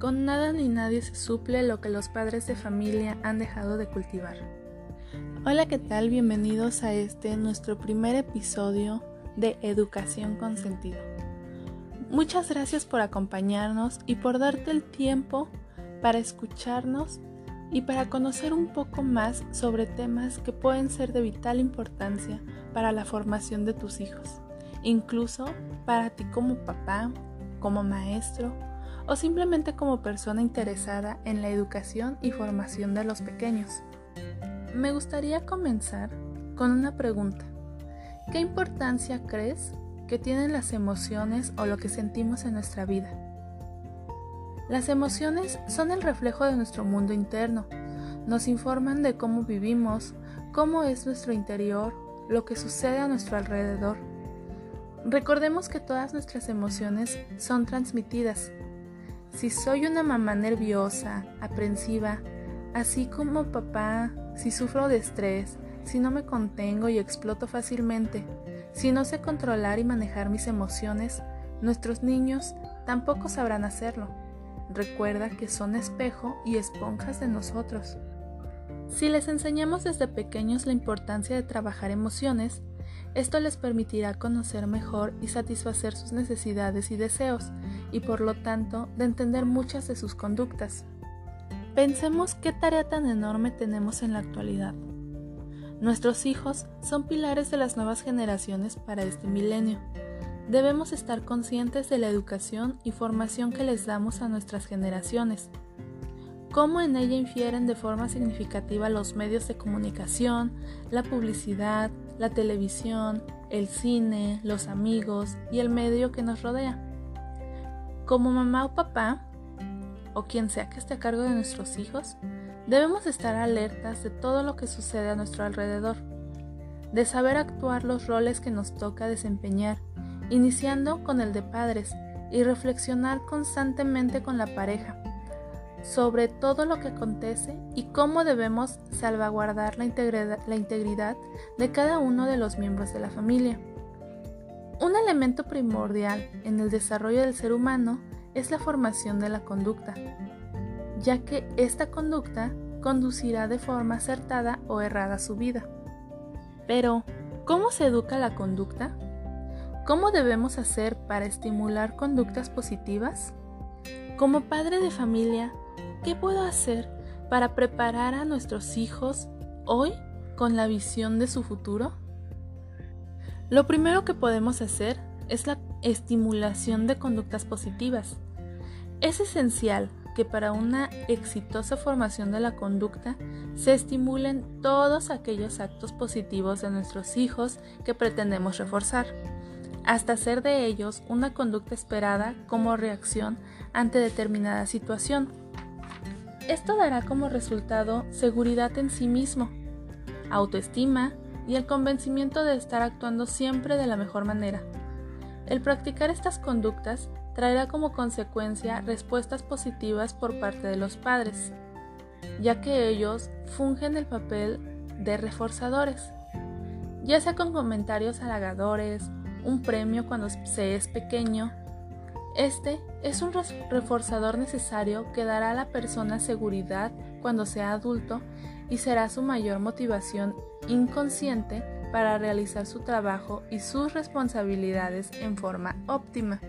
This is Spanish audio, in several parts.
Con nada ni nadie se suple lo que los padres de familia han dejado de cultivar. Hola, ¿qué tal? Bienvenidos a este nuestro primer episodio de Educación con Sentido. Muchas gracias por acompañarnos y por darte el tiempo para escucharnos y para conocer un poco más sobre temas que pueden ser de vital importancia para la formación de tus hijos, incluso para ti como papá, como maestro o simplemente como persona interesada en la educación y formación de los pequeños. Me gustaría comenzar con una pregunta. ¿Qué importancia crees que tienen las emociones o lo que sentimos en nuestra vida? Las emociones son el reflejo de nuestro mundo interno. Nos informan de cómo vivimos, cómo es nuestro interior, lo que sucede a nuestro alrededor. Recordemos que todas nuestras emociones son transmitidas si soy una mamá nerviosa, aprensiva, así como papá, si sufro de estrés, si no me contengo y exploto fácilmente, si no sé controlar y manejar mis emociones, nuestros niños tampoco sabrán hacerlo. Recuerda que son espejo y esponjas de nosotros. Si les enseñamos desde pequeños la importancia de trabajar emociones, esto les permitirá conocer mejor y satisfacer sus necesidades y deseos, y por lo tanto de entender muchas de sus conductas. Pensemos qué tarea tan enorme tenemos en la actualidad. Nuestros hijos son pilares de las nuevas generaciones para este milenio. Debemos estar conscientes de la educación y formación que les damos a nuestras generaciones, cómo en ella infieren de forma significativa los medios de comunicación, la publicidad, la televisión, el cine, los amigos y el medio que nos rodea. Como mamá o papá, o quien sea que esté a cargo de nuestros hijos, debemos estar alertas de todo lo que sucede a nuestro alrededor, de saber actuar los roles que nos toca desempeñar, iniciando con el de padres y reflexionar constantemente con la pareja sobre todo lo que acontece y cómo debemos salvaguardar la integridad, de cada uno de los miembros de la familia. Un elemento primordial en el desarrollo del ser humano es la formación de la conducta, ya que esta conducta conducirá de forma acertada o errada su vida. Pero, ¿cómo se educa la conducta? ¿Cómo debemos hacer para estimular conductas positivas? Como padre de familia, ¿qué puedo hacer para preparar a nuestros hijos hoy con la visión de su futuro? Lo primero que podemos hacer es la estimulación de conductas positivas. Es esencial que para una exitosa formación de la conducta se estimulen todos aquellos actos positivos de nuestros hijos que pretendemos reforzar, hasta hacer de ellos una conducta esperada como reacción ante determinada situación. Esto dará como resultado seguridad en sí mismo, autoestima, y el convencimiento de estar actuando siempre de la mejor manera. El practicar estas conductas traerá como consecuencia respuestas positivas por parte de los padres, ya que ellos fungen el papel de reforzadores, ya sea con comentarios halagadores, un premio cuando se es pequeño. Este es un reforzador necesario que dará a la persona seguridad cuando sea adulto y será su mayor motivación inconsciente para realizar su trabajo y sus responsabilidades en forma óptima.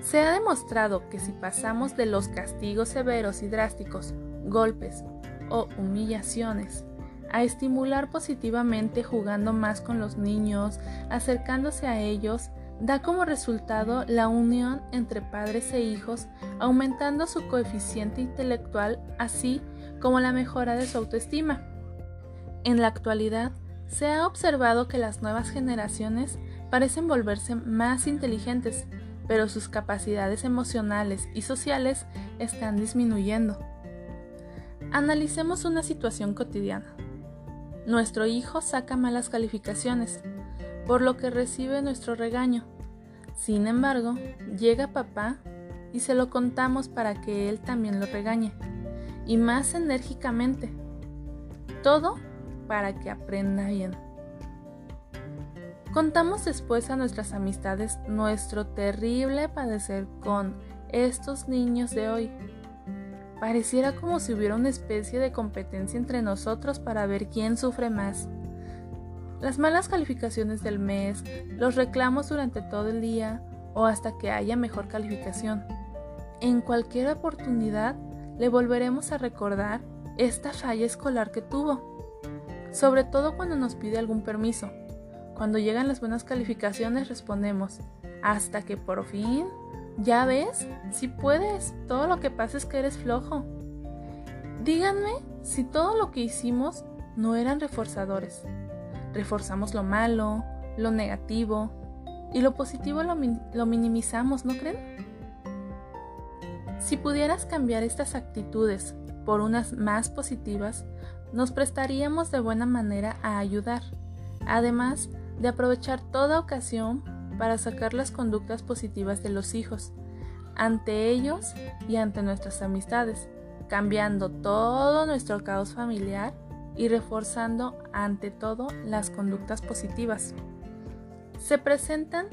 Se ha demostrado que si pasamos de los castigos severos y drásticos, golpes o humillaciones, a estimular positivamente jugando más con los niños, acercándose a ellos, da como resultado la unión entre padres e hijos, aumentando su coeficiente intelectual, así como la mejora de su autoestima. En la actualidad, se ha observado que las nuevas generaciones parecen volverse más inteligentes, pero sus capacidades emocionales y sociales están disminuyendo. Analicemos una situación cotidiana. Nuestro hijo saca malas calificaciones, por lo que recibe nuestro regaño. Sin embargo, llega papá y se lo contamos para que él también lo regañe, y más enérgicamente. Todo para que aprenda bien. Contamos después a nuestras amistades nuestro terrible padecer con estos niños de hoy. Pareciera como si hubiera una especie de competencia entre nosotros para ver quién sufre más. Las malas calificaciones del mes, los reclamos durante todo el día o hasta que haya mejor calificación. En cualquier oportunidad le volveremos a recordar esta falla escolar que tuvo, sobre todo cuando nos pide algún permiso. Cuando llegan las buenas calificaciones respondemos, hasta que por fin ya ves, si puedes, todo lo que pasa es que eres flojo. Díganme si todo lo que hicimos no eran reforzadores. Reforzamos lo malo, lo negativo y lo positivo lo, lo minimizamos, ¿no creen? Si pudieras cambiar estas actitudes por unas más positivas, nos prestaríamos de buena manera a ayudar, además de aprovechar toda ocasión para sacar las conductas positivas de los hijos, ante ellos y ante nuestras amistades, cambiando todo nuestro caos familiar y reforzando ante todo las conductas positivas. Se presentan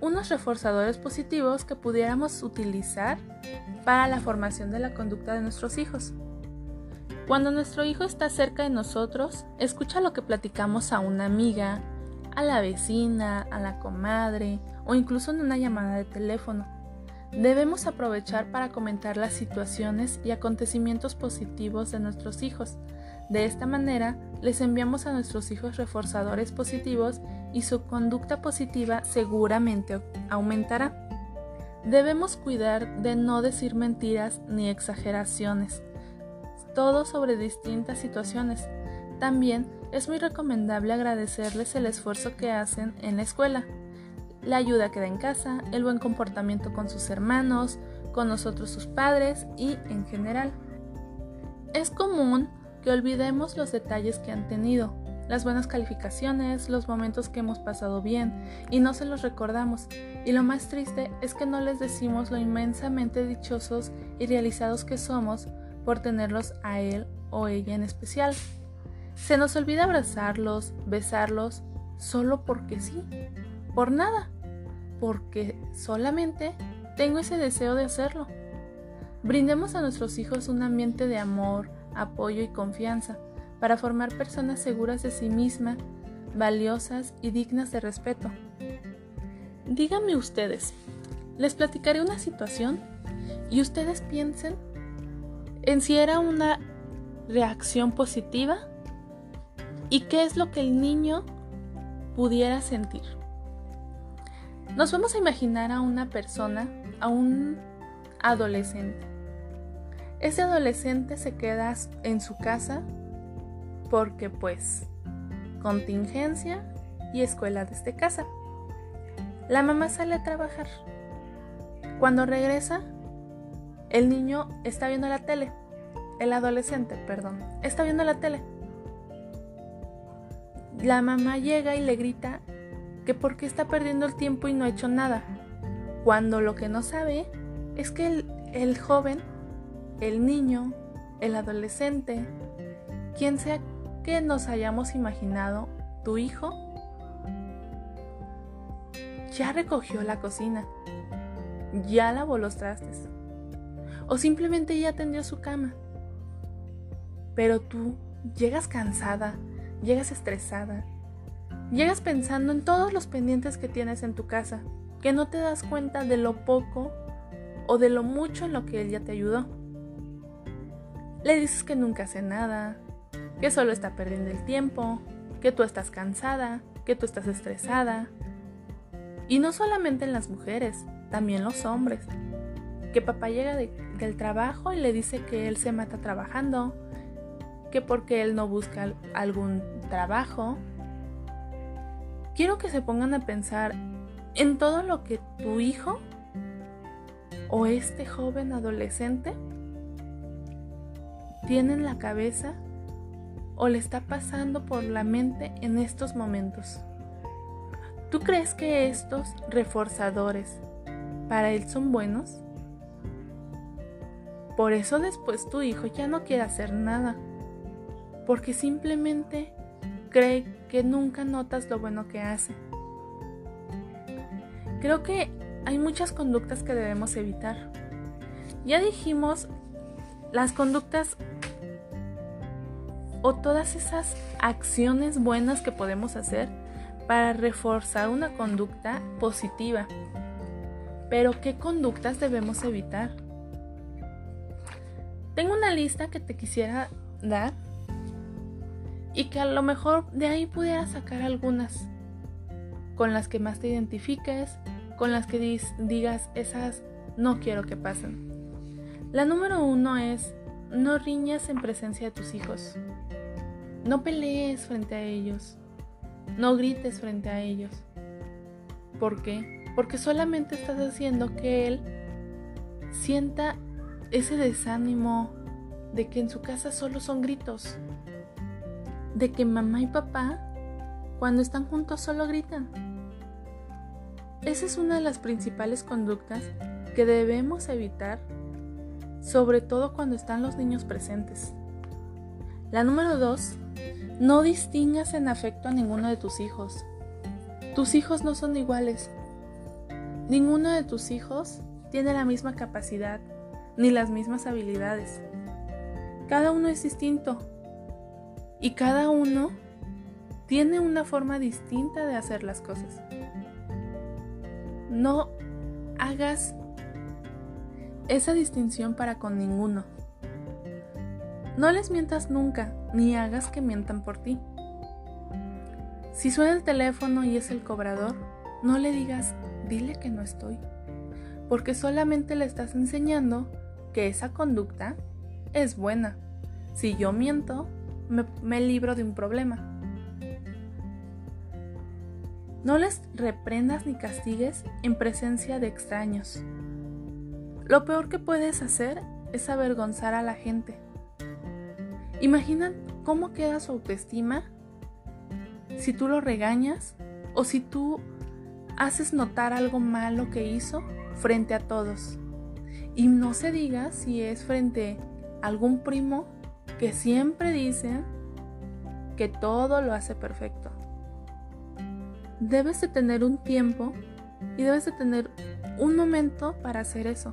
unos reforzadores positivos que pudiéramos utilizar para la formación de la conducta de nuestros hijos. Cuando nuestro hijo está cerca de nosotros, escucha lo que platicamos a una amiga, a la vecina, a la comadre o incluso en una llamada de teléfono. Debemos aprovechar para comentar las situaciones y acontecimientos positivos de nuestros hijos. De esta manera, les enviamos a nuestros hijos reforzadores positivos y su conducta positiva seguramente aumentará. Debemos cuidar de no decir mentiras ni exageraciones, todo sobre distintas situaciones. También es muy recomendable agradecerles el esfuerzo que hacen en la escuela, la ayuda que da en casa, el buen comportamiento con sus hermanos, con nosotros sus padres y en general. Es común que olvidemos los detalles que han tenido, las buenas calificaciones, los momentos que hemos pasado bien y no se los recordamos. Y lo más triste es que no les decimos lo inmensamente dichosos y realizados que somos por tenerlos a él o ella en especial. Se nos olvida abrazarlos, besarlos, solo porque sí, por nada, porque solamente tengo ese deseo de hacerlo. Brindemos a nuestros hijos un ambiente de amor, apoyo y confianza para formar personas seguras de sí mismas, valiosas y dignas de respeto. Díganme ustedes, les platicaré una situación y ustedes piensen en si era una reacción positiva y qué es lo que el niño pudiera sentir. Nos vamos a imaginar a una persona, a un adolescente. Ese adolescente se queda en su casa porque pues contingencia y escuela desde casa. La mamá sale a trabajar. Cuando regresa, el niño está viendo la tele. El adolescente, perdón, está viendo la tele la mamá llega y le grita que porque está perdiendo el tiempo y no ha hecho nada, cuando lo que no sabe es que el, el joven, el niño, el adolescente, quien sea que nos hayamos imaginado, tu hijo, ya recogió la cocina, ya lavó los trastes, o simplemente ya atendió su cama. Pero tú llegas cansada, llegas estresada, llegas pensando en todos los pendientes que tienes en tu casa, que no te das cuenta de lo poco o de lo mucho en lo que él ya te ayudó. Le dices que nunca hace nada, que solo está perdiendo el tiempo, que tú estás cansada, que tú estás estresada. Y no solamente en las mujeres, también los hombres. Que papá llega del trabajo y le dice que él se mata trabajando, que porque él no busca algún trabajo. Quiero que se pongan a pensar en todo lo que tu hijo o este joven adolescente tiene en la cabeza o le está pasando por la mente en estos momentos. ¿Tú crees que estos reforzadores para él son buenos? Por eso después tu hijo ya no quiere hacer nada porque simplemente cree que nunca notas lo bueno que hace. Creo que hay muchas conductas que debemos evitar. Ya dijimos las conductas o todas esas acciones buenas que podemos hacer para reforzar una conducta positiva. Pero ¿qué conductas debemos evitar? Tengo una lista que te quisiera dar y que a lo mejor de ahí pudieras sacar algunas con las que más te identifiques, con las que digas esas no quiero que pasen. La número uno es no riñas en presencia de tus hijos. No pelees frente a ellos. No grites frente a ellos. ¿Por qué? Porque solamente estás haciendo que él sienta ese desánimo de que en su casa solo son gritos. De que mamá y papá, cuando están juntos, solo gritan. Esa es una de las principales conductas que debemos evitar, sobre todo cuando están los niños presentes. La número dos, no distingas en afecto a ninguno de tus hijos. Tus hijos no son iguales. Ninguno de tus hijos tiene la misma capacidad ni las mismas habilidades. Cada uno es distinto y cada uno tiene una forma distinta de hacer las cosas. No hagas esa distinción para con ninguno. No les mientas nunca, ni hagas que mientan por ti. Si suena el teléfono y es el cobrador, no le digas, dile que no estoy, porque solamente le estás enseñando que esa conducta es buena. Si yo miento, me, libro de un problema. No les reprendas ni castigues en presencia de extraños. Lo peor que puedes hacer es avergonzar a la gente. Imagina cómo queda su autoestima si tú lo regañas o si tú haces notar algo malo que hizo frente a todos. Y no se diga si es frente a algún primo que siempre dice que todo lo hace perfecto. Debes de tener un tiempo y debes de tener un momento para hacer eso.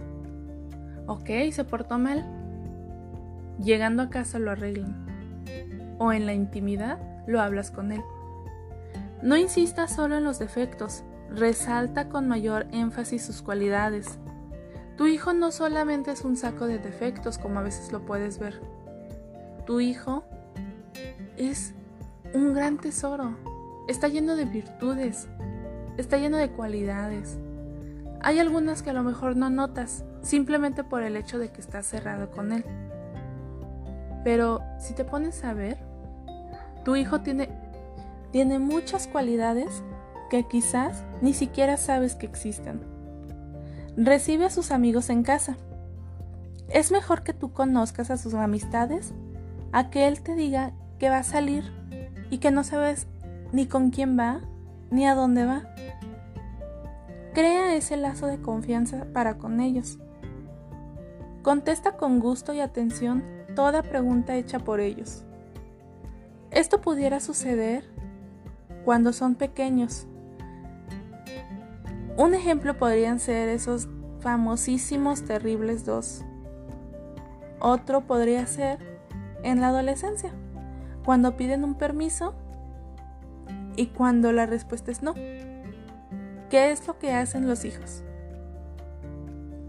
Ok, se portó mal. Llegando a casa lo arreglan. O en la intimidad lo hablas con él. No insistas solo en los defectos, resalta con mayor énfasis sus cualidades. Tu hijo no solamente es un saco de defectos como a veces lo puedes ver. Tu hijo es un gran tesoro. Está lleno de virtudes. Está lleno de cualidades. Hay algunas que a lo mejor no notas, simplemente por el hecho de que estás cerrado con él. Pero si te pones a ver, tu hijo tiene, tiene muchas cualidades que quizás ni siquiera sabes que existen. Recibe a sus amigos en casa. Es mejor que tú conozcas a sus amistades a que él te diga que va a salir y que no sabes ni con quién va ni a dónde va. Crea ese lazo de confianza para con ellos. Contesta con gusto y atención toda pregunta hecha por ellos. Esto pudiera suceder cuando son pequeños un ejemplo podrían ser esos famosísimos terribles dos. Otro podría ser en la adolescencia, cuando piden un permiso y cuando la respuesta es no. ¿Qué es lo que hacen los hijos?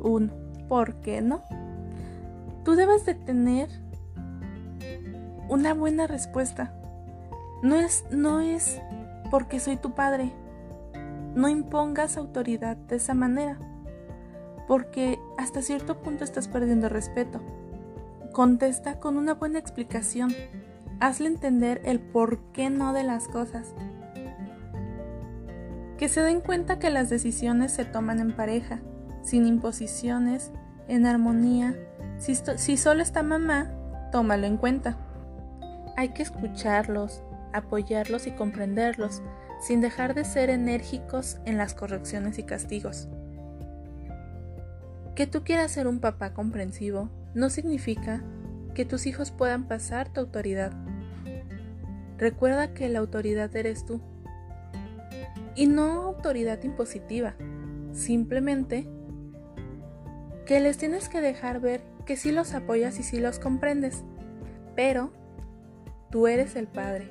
Un ¿por qué no? Tú debes de tener una buena respuesta. No es, no es porque soy tu padre no impongas autoridad de esa manera, porque hasta cierto punto estás perdiendo respeto. Contesta con una buena explicación. Hazle entender el por qué no de las cosas. Que se den cuenta que las decisiones se toman en pareja, sin imposiciones, en armonía. Si, solo está mamá, tómalo en cuenta. Hay que escucharlos, apoyarlos y comprenderlos, sin dejar de ser enérgicos en las correcciones y castigos. Que tú quieras ser un papá comprensivo no significa que tus hijos puedan pasar tu autoridad. Recuerda que la autoridad eres tú. Y no autoridad impositiva, simplemente que les tienes que dejar ver que sí los apoyas y sí los comprendes, pero tú eres el padre.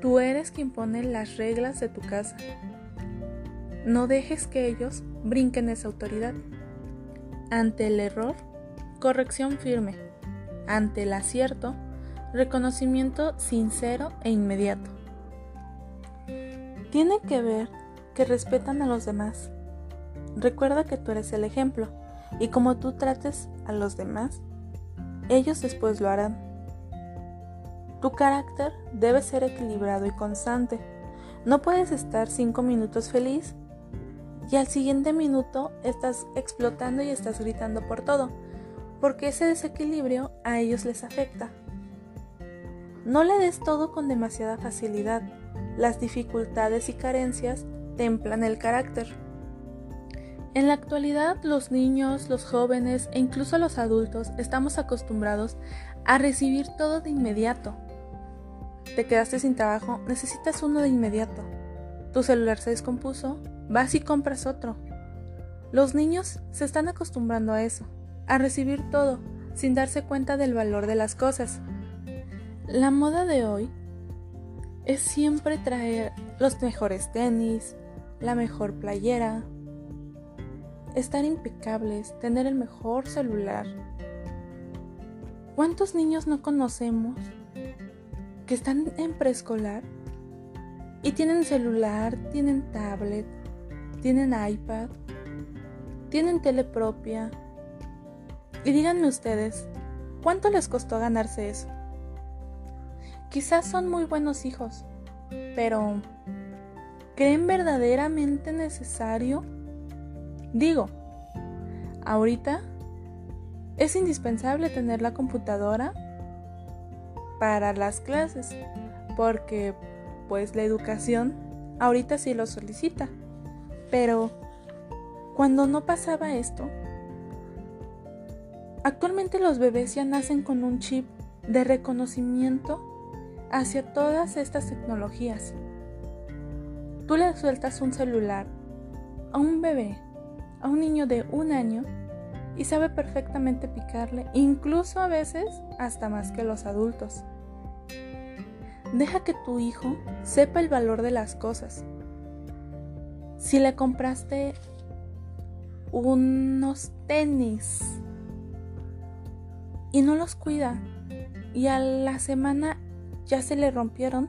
Tú eres quien pone las reglas de tu casa. No dejes que ellos brinquen esa autoridad. Ante el error, corrección firme. Ante el acierto, reconocimiento sincero e inmediato. Tiene que ver que respetan a los demás. Recuerda que tú eres el ejemplo y como tú trates a los demás, ellos después lo harán. Tu carácter debe ser equilibrado y constante. No puedes estar cinco minutos feliz y al siguiente minuto estás explotando y estás gritando por todo, porque ese desequilibrio a ellos les afecta. No le des todo con demasiada facilidad. Las dificultades y carencias templan el carácter. En la actualidad los niños, los jóvenes e incluso los adultos estamos acostumbrados a recibir todo de inmediato. Te quedaste sin trabajo, necesitas uno de inmediato. Tu celular se descompuso, vas y compras otro. Los niños se están acostumbrando a eso, a recibir todo, sin darse cuenta del valor de las cosas. La moda de hoy es siempre traer los mejores tenis, la mejor playera, estar impecables, tener el mejor celular. ¿Cuántos niños no conocemos que están en preescolar y tienen celular, tienen tablet, tienen iPad, tienen tele propia? Y díganme ustedes, ¿cuánto les costó ganarse eso? Quizás son muy buenos hijos, pero ¿creen verdaderamente necesario? Digo, ahorita es indispensable tener la computadora para las clases, porque pues la educación ahorita sí lo solicita. Pero cuando no pasaba esto, actualmente los bebés ya nacen con un chip de reconocimiento hacia todas estas tecnologías. Tú le sueltas un celular a un bebé a un niño de un año y sabe perfectamente picarle, incluso a veces hasta más que los adultos. Deja que tu hijo sepa el valor de las cosas. Si le compraste unos tenis y no los cuida y a la semana ya se le rompieron,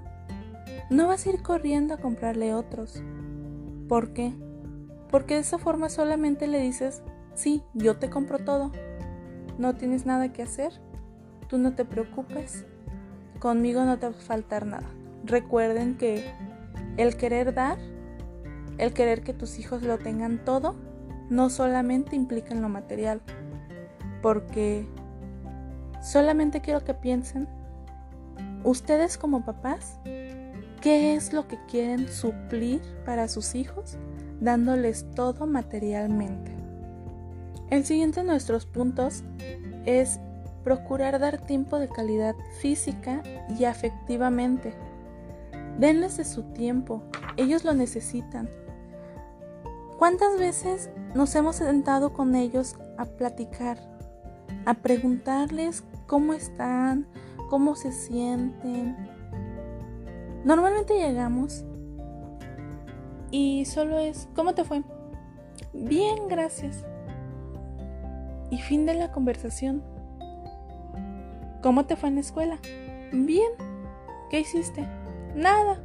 no vas a ir corriendo a comprarle otros. ¿Por qué? Porque de esa forma solamente le dices, sí, yo te compro todo. No tienes nada que hacer. Tú no te preocupes. Conmigo no te va a faltar nada. Recuerden que el querer dar, el querer que tus hijos lo tengan todo, no solamente implica en lo material. Porque solamente quiero que piensen, ustedes como papás, ¿qué es lo que quieren suplir para sus hijos dándoles todo materialmente. El siguiente de nuestros puntos es procurar dar tiempo de calidad física y afectivamente. Denles de su tiempo, ellos lo necesitan. ¿Cuántas veces nos hemos sentado con ellos a platicar, a preguntarles cómo están, cómo se sienten? Normalmente llegamos y solo es, ¿cómo te fue? Bien, gracias. Y fin de la conversación. ¿Cómo te fue en la escuela? Bien. ¿Qué hiciste? Nada.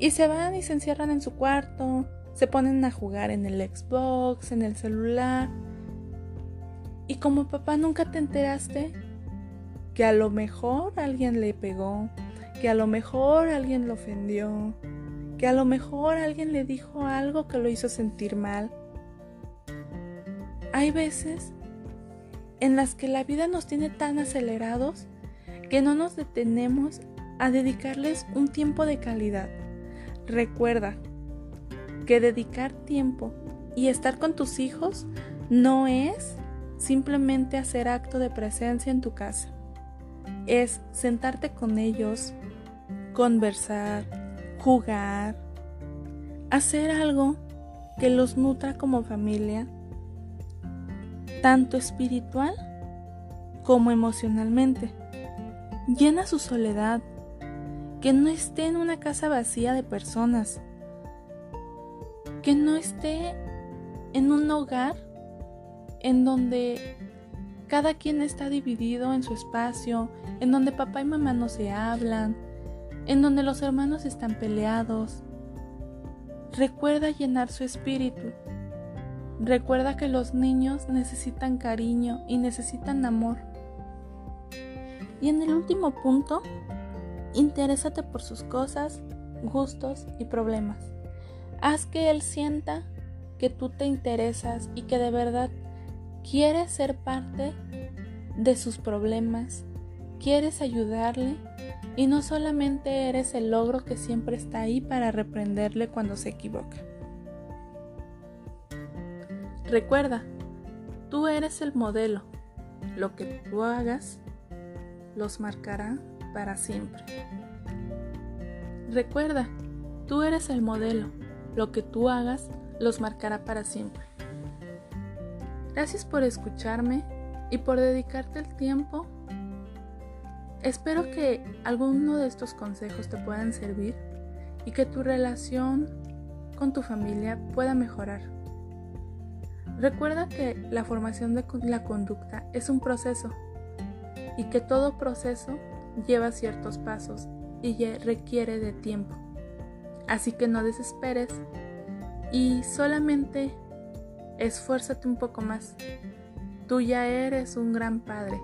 Y se van y se encierran en su cuarto, se ponen a jugar en el Xbox, en el celular. Y como papá nunca te enteraste que a lo mejor alguien le pegó, que a lo mejor alguien lo ofendió, que a lo mejor alguien le dijo algo que lo hizo sentir mal. Hay veces en las que la vida nos tiene tan acelerados que no nos detenemos a dedicarles un tiempo de calidad. Recuerda que dedicar tiempo y estar con tus hijos no es simplemente hacer acto de presencia en tu casa. Es sentarte con ellos, conversar, jugar, hacer algo que los nutra como familia, tanto espiritual como emocionalmente. Llena su soledad, que no esté en una casa vacía de personas, que no esté en un hogar en donde cada quien está dividido en su espacio, en donde papá y mamá no se hablan, en donde los hermanos están peleados. Recuerda llenar su espíritu. Recuerda que los niños necesitan cariño y necesitan amor. Y en el último punto, interésate por sus cosas, gustos y problemas. Haz que él sienta que tú te interesas y que de verdad quieres ser parte de sus problemas, quieres ayudarle y no solamente eres el logro que siempre está ahí para reprenderle cuando se equivoca. Recuerda, tú eres el modelo. Lo que tú hagas los marcará para siempre. Recuerda, tú eres el modelo. Lo que tú hagas los marcará para siempre. Gracias por escucharme y por dedicarte el tiempo. Espero que alguno de estos consejos te puedan servir y que tu relación con tu familia pueda mejorar. Recuerda que la formación de la conducta es un proceso y que todo proceso lleva ciertos pasos y requiere de tiempo. Así que no desesperes y solamente esfuérzate un poco más. Tú ya eres un gran padre.